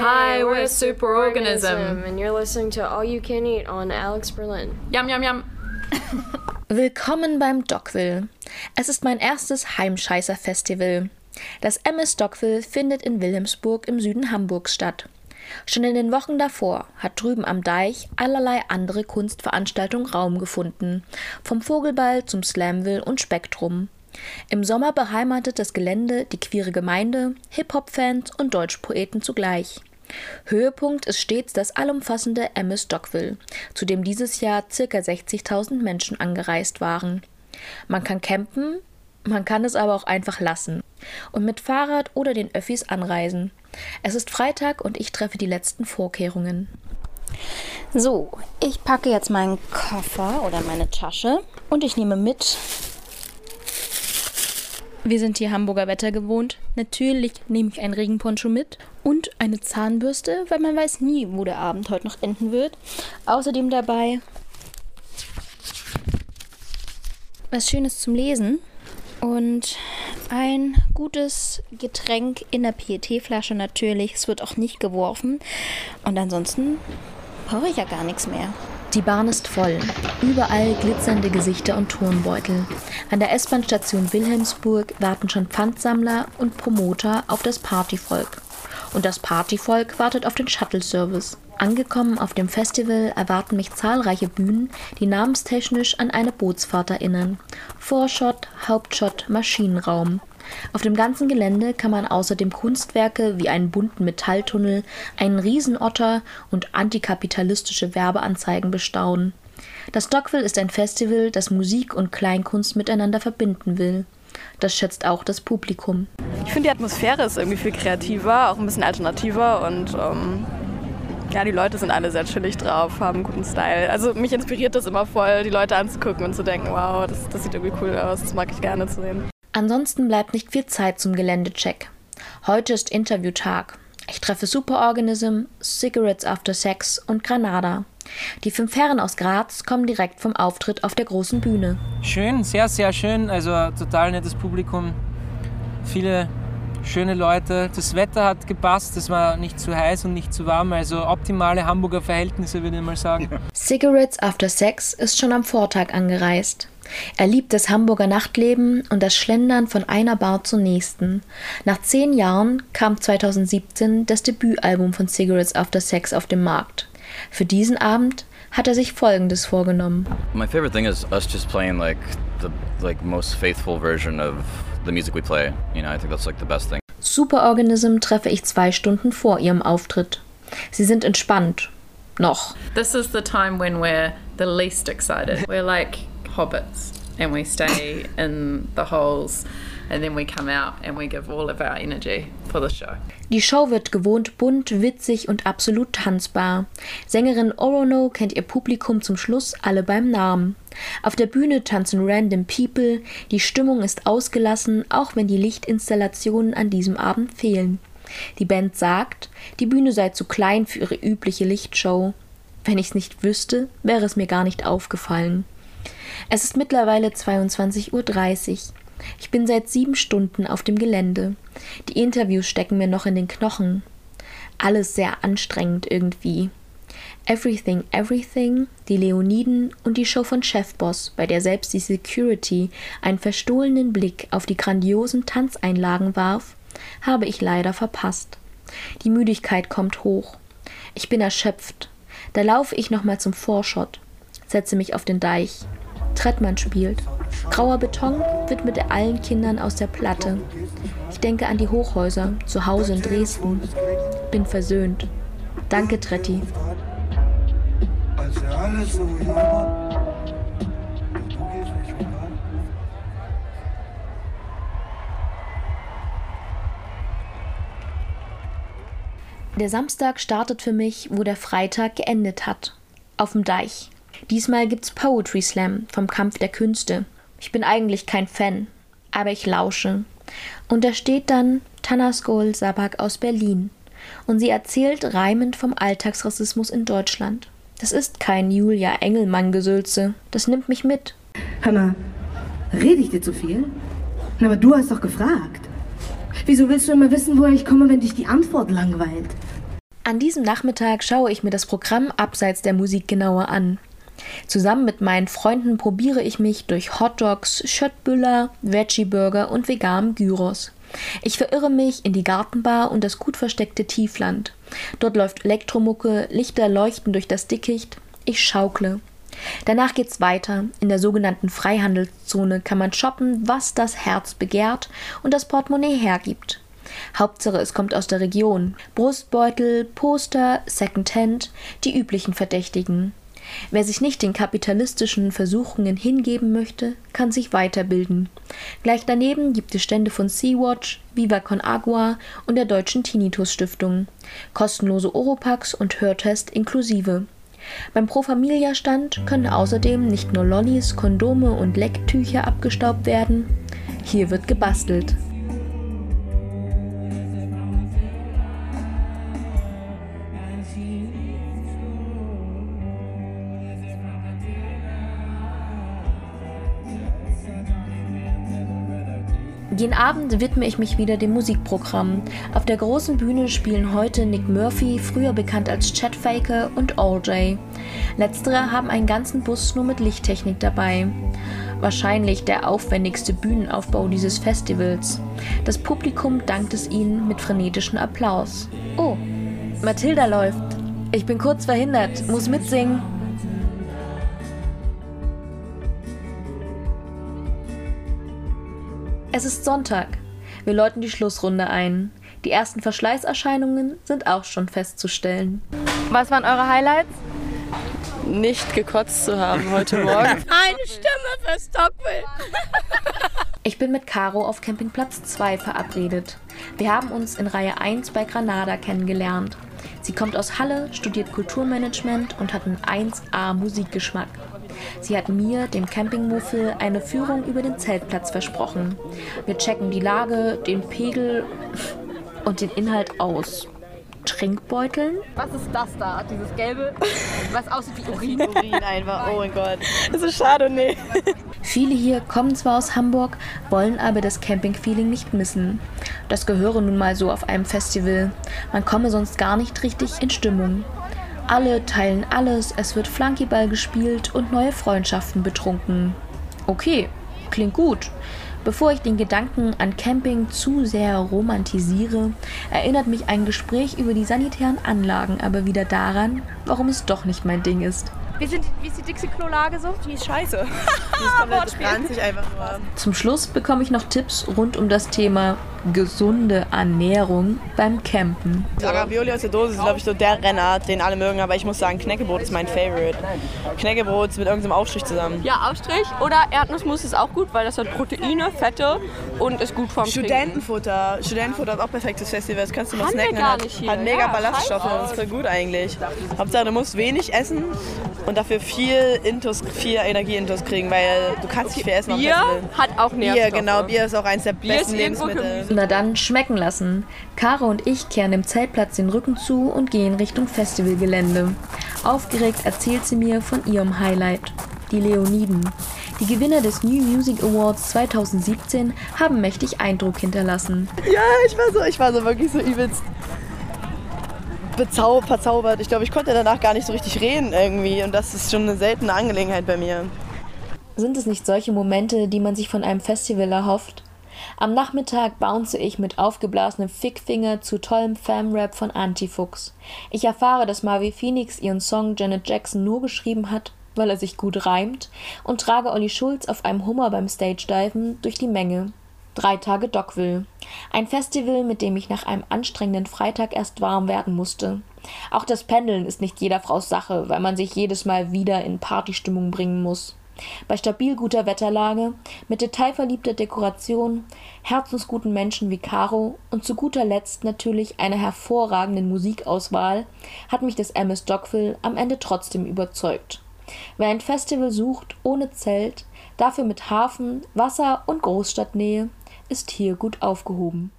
Hi, we're Superorganism. And you're listening to All You Can Eat on Alex Berlin. Yum, yum, yum. Willkommen beim Dockville. Es ist mein erstes Heimscheißer-Festival. Das MS Dockville findet in Wilhelmsburg im Süden Hamburgs statt. Schon in den Wochen davor hat drüben am Deich allerlei andere Kunstveranstaltungen Raum gefunden. Vom Vogelball zum Slamville und Spektrum. Im Sommer beheimatet das Gelände die queere Gemeinde, Hip-Hop-Fans und Deutschpoeten zugleich. Höhepunkt ist stets das allumfassende MS Dockville, zu dem dieses Jahr ca. 60.000 Menschen angereist waren. Man kann campen, man kann es aber auch einfach lassen und mit Fahrrad oder den Öffis anreisen. Es ist Freitag und ich treffe die letzten Vorkehrungen. So, ich packe jetzt meinen Koffer oder meine Tasche und ich nehme mit wir sind hier Hamburger Wetter gewohnt. Natürlich nehme ich einen Regenponcho mit und eine Zahnbürste, weil man weiß nie, wo der Abend heute noch enden wird. Außerdem dabei was Schönes zum Lesen und ein gutes Getränk in der PET-Flasche natürlich. Es wird auch nicht geworfen. Und ansonsten brauche ich ja gar nichts mehr. Die Bahn ist voll. Überall glitzernde Gesichter und Turnbeutel. An der S-Bahn-Station Wilhelmsburg warten schon Pfandsammler und Promoter auf das Partyvolk. Und das Partyvolk wartet auf den Shuttle-Service. Angekommen auf dem Festival erwarten mich zahlreiche Bühnen, die namenstechnisch an eine Bootsfahrt erinnern. Vorschott, Hauptschott, Maschinenraum. Auf dem ganzen Gelände kann man außerdem Kunstwerke wie einen bunten Metalltunnel, einen Riesenotter und antikapitalistische Werbeanzeigen bestaunen. Das Dockville ist ein Festival, das Musik und Kleinkunst miteinander verbinden will. Das schätzt auch das Publikum. Ich finde, die Atmosphäre ist irgendwie viel kreativer, auch ein bisschen alternativer und ähm, ja, die Leute sind alle sehr chillig drauf, haben einen guten Style. Also mich inspiriert das immer voll, die Leute anzugucken und zu denken, wow, das, das sieht irgendwie cool aus, das mag ich gerne zu sehen. Ansonsten bleibt nicht viel Zeit zum Geländecheck. Heute ist Interviewtag. Ich treffe Superorganism, Cigarettes After Sex und Granada. Die fünf Herren aus Graz kommen direkt vom Auftritt auf der großen Bühne. Schön, sehr, sehr schön. Also total nettes Publikum. Viele schöne Leute. Das Wetter hat gepasst. Es war nicht zu heiß und nicht zu warm. Also optimale Hamburger Verhältnisse, würde ich mal sagen. Cigarettes After Sex ist schon am Vortag angereist. Er liebt das Hamburger Nachtleben und das Schlendern von einer Bar zur nächsten. Nach zehn Jahren kam 2017 das Debütalbum von Cigarettes After Sex auf den Markt. Für diesen Abend hat er sich Folgendes vorgenommen. My favorite thing is us just playing like the like most faithful version of the music we play. You know, I think that's like the best thing. Superorganism treffe ich zwei Stunden vor ihrem Auftritt. Sie sind entspannt. Noch. This is the time when we're the least excited. We're like hobbits and we stay in the holes and then we come out and we give all of our energy for the show. Die Show wird gewohnt bunt, witzig und absolut tanzbar. Sängerin Orono kennt ihr Publikum zum Schluss alle beim Namen. Auf der Bühne tanzen random people, die Stimmung ist ausgelassen, auch wenn die Lichtinstallationen an diesem Abend fehlen. Die Band sagt, die Bühne sei zu klein für ihre übliche Lichtshow. Wenn ich's nicht wüsste, wäre es mir gar nicht aufgefallen. Es ist mittlerweile 22.30 Uhr. Ich bin seit sieben Stunden auf dem Gelände. Die Interviews stecken mir noch in den Knochen. Alles sehr anstrengend irgendwie. Everything Everything, die Leoniden und die Show von Chefboss, bei der selbst die Security einen verstohlenen Blick auf die grandiosen Tanzeinlagen warf, habe ich leider verpasst. Die Müdigkeit kommt hoch. Ich bin erschöpft. Da laufe ich nochmal zum Vorschott, setze mich auf den Deich. Trettmann spielt. Grauer Beton widmet er allen Kindern aus der Platte. Ich denke an die Hochhäuser, zu Hause in Dresden. Bin versöhnt. Danke, Tretti. Der Samstag startet für mich, wo der Freitag geendet hat. Auf dem Deich. Diesmal gibt's Poetry Slam vom Kampf der Künste. Ich bin eigentlich kein Fan, aber ich lausche. Und da steht dann Tanaskol Sabak aus Berlin. Und sie erzählt reimend vom Alltagsrassismus in Deutschland. Das ist kein Julia Engelmann-Gesülze. Das nimmt mich mit. Mal, rede ich dir zu viel? Aber du hast doch gefragt. Wieso willst du immer wissen, woher ich komme, wenn dich die Antwort langweilt? An diesem Nachmittag schaue ich mir das Programm abseits der Musik genauer an. Zusammen mit meinen Freunden probiere ich mich durch Hotdogs, Schöttbüller, Veggie-Burger und veganem Gyros. Ich verirre mich in die Gartenbar und das gut versteckte Tiefland. Dort läuft Elektromucke, Lichter leuchten durch das Dickicht. Ich schaukle. Danach geht's weiter. In der sogenannten Freihandelszone kann man shoppen, was das Herz begehrt und das Portemonnaie hergibt. Hauptsache, es kommt aus der Region. Brustbeutel, Poster, Secondhand, die üblichen Verdächtigen. Wer sich nicht den kapitalistischen Versuchungen hingeben möchte, kann sich weiterbilden. Gleich daneben gibt es Stände von Sea-Watch, Viva Con Agua und der Deutschen Tinnitus Stiftung. Kostenlose Oropax und Hörtest inklusive. Beim Pro Familia Stand können außerdem nicht nur Lollis, Kondome und Lecktücher abgestaubt werden. Hier wird gebastelt. Den Abend widme ich mich wieder dem Musikprogramm. Auf der großen Bühne spielen heute Nick Murphy, früher bekannt als Chet Faker, und All. Letztere haben einen ganzen Bus nur mit Lichttechnik dabei. Wahrscheinlich der aufwendigste Bühnenaufbau dieses Festivals. Das Publikum dankt es ihnen mit frenetischem Applaus. Oh, Mathilda läuft. Ich bin kurz verhindert, muss mitsingen. Es ist Sonntag. Wir läuten die Schlussrunde ein. Die ersten Verschleißerscheinungen sind auch schon festzustellen. Was waren eure Highlights? Nicht gekotzt zu haben heute Morgen. Eine Stimme für Stockville. Ich bin mit Caro auf Campingplatz 2 verabredet. Wir haben uns in Reihe 1 bei Granada kennengelernt. Sie kommt aus Halle, studiert Kulturmanagement und hat einen 1A Musikgeschmack. Sie hat mir, dem Campingmuffel, eine Führung über den Zeltplatz versprochen. Wir checken die Lage, den Pegel und den Inhalt aus. Trinkbeuteln? Was ist das da? Dieses gelbe, was aussieht wie Urin. Urin einfach, oh mein Gott. Das ist schade, nee. Viele hier kommen zwar aus Hamburg, wollen aber das Camping-Feeling nicht missen. Das gehöre nun mal so auf einem Festival. Man komme sonst gar nicht richtig in Stimmung. Alle teilen alles, es wird Flankyball gespielt und neue Freundschaften betrunken. Okay, klingt gut. Bevor ich den Gedanken an Camping zu sehr romantisiere, erinnert mich ein Gespräch über die sanitären Anlagen aber wieder daran, warum es doch nicht mein Ding ist. Wie, sind, wie ist die Dixie-Klo-Lage so? Die ist scheiße. Die ist einfach nur. Zum Schluss bekomme ich noch Tipps rund um das Thema gesunde Ernährung beim Campen. Ravioli aus der Dose ist, glaube ich, so der Renner, den alle mögen. Aber ich muss sagen, Knäckebrot ist mein Favorite. Knäckebrot mit irgendeinem Aufstrich zusammen. Ja, Aufstrich oder Erdnussmus ist auch gut, weil das hat Proteine, Fette und ist gut vom Trinken. Studentenfutter. Studentenfutter ist auch perfektes Festival. Das kannst du mal snacken. gar hat, hat mega Ja, Ballaststoffe. Das ist voll gut eigentlich. Hauptsache, du musst wenig essen und dafür viel Intus, viel Energie-Intus kriegen, weil du kannst nicht viel essen Bier hat auch Nährstoffe. Bier, genau. Bier ist auch eines der Bier besten Lebensmittel. Na dann schmecken lassen. Caro und ich kehren dem Zeltplatz den Rücken zu und gehen Richtung Festivalgelände. Aufgeregt erzählt sie mir von ihrem Highlight, die Leoniden. Die Gewinner des New Music Awards 2017 haben mächtig Eindruck hinterlassen. Ja, ich war so, ich war so wirklich so übelst bezau verzaubert. Ich glaube, ich konnte danach gar nicht so richtig reden irgendwie und das ist schon eine seltene Angelegenheit bei mir. Sind es nicht solche Momente, die man sich von einem Festival erhofft? Am Nachmittag bounce ich mit aufgeblasenem Fickfinger zu tollem Fam-Rap von Antifuchs. Ich erfahre, dass Marvin Phoenix ihren Song Janet Jackson nur geschrieben hat, weil er sich gut reimt, und trage Olli Schulz auf einem Hummer beim Stage-Diven durch die Menge. Drei Tage Dockville. Ein Festival, mit dem ich nach einem anstrengenden Freitag erst warm werden musste. Auch das Pendeln ist nicht jeder Frau's Sache, weil man sich jedes Mal wieder in Partystimmung bringen muss. Bei stabil guter Wetterlage, mit detailverliebter Dekoration, herzensguten Menschen wie Caro und zu guter Letzt natürlich einer hervorragenden Musikauswahl hat mich das MS Dockville am Ende trotzdem überzeugt. Wer ein Festival sucht ohne Zelt, dafür mit Hafen, Wasser und Großstadtnähe, ist hier gut aufgehoben.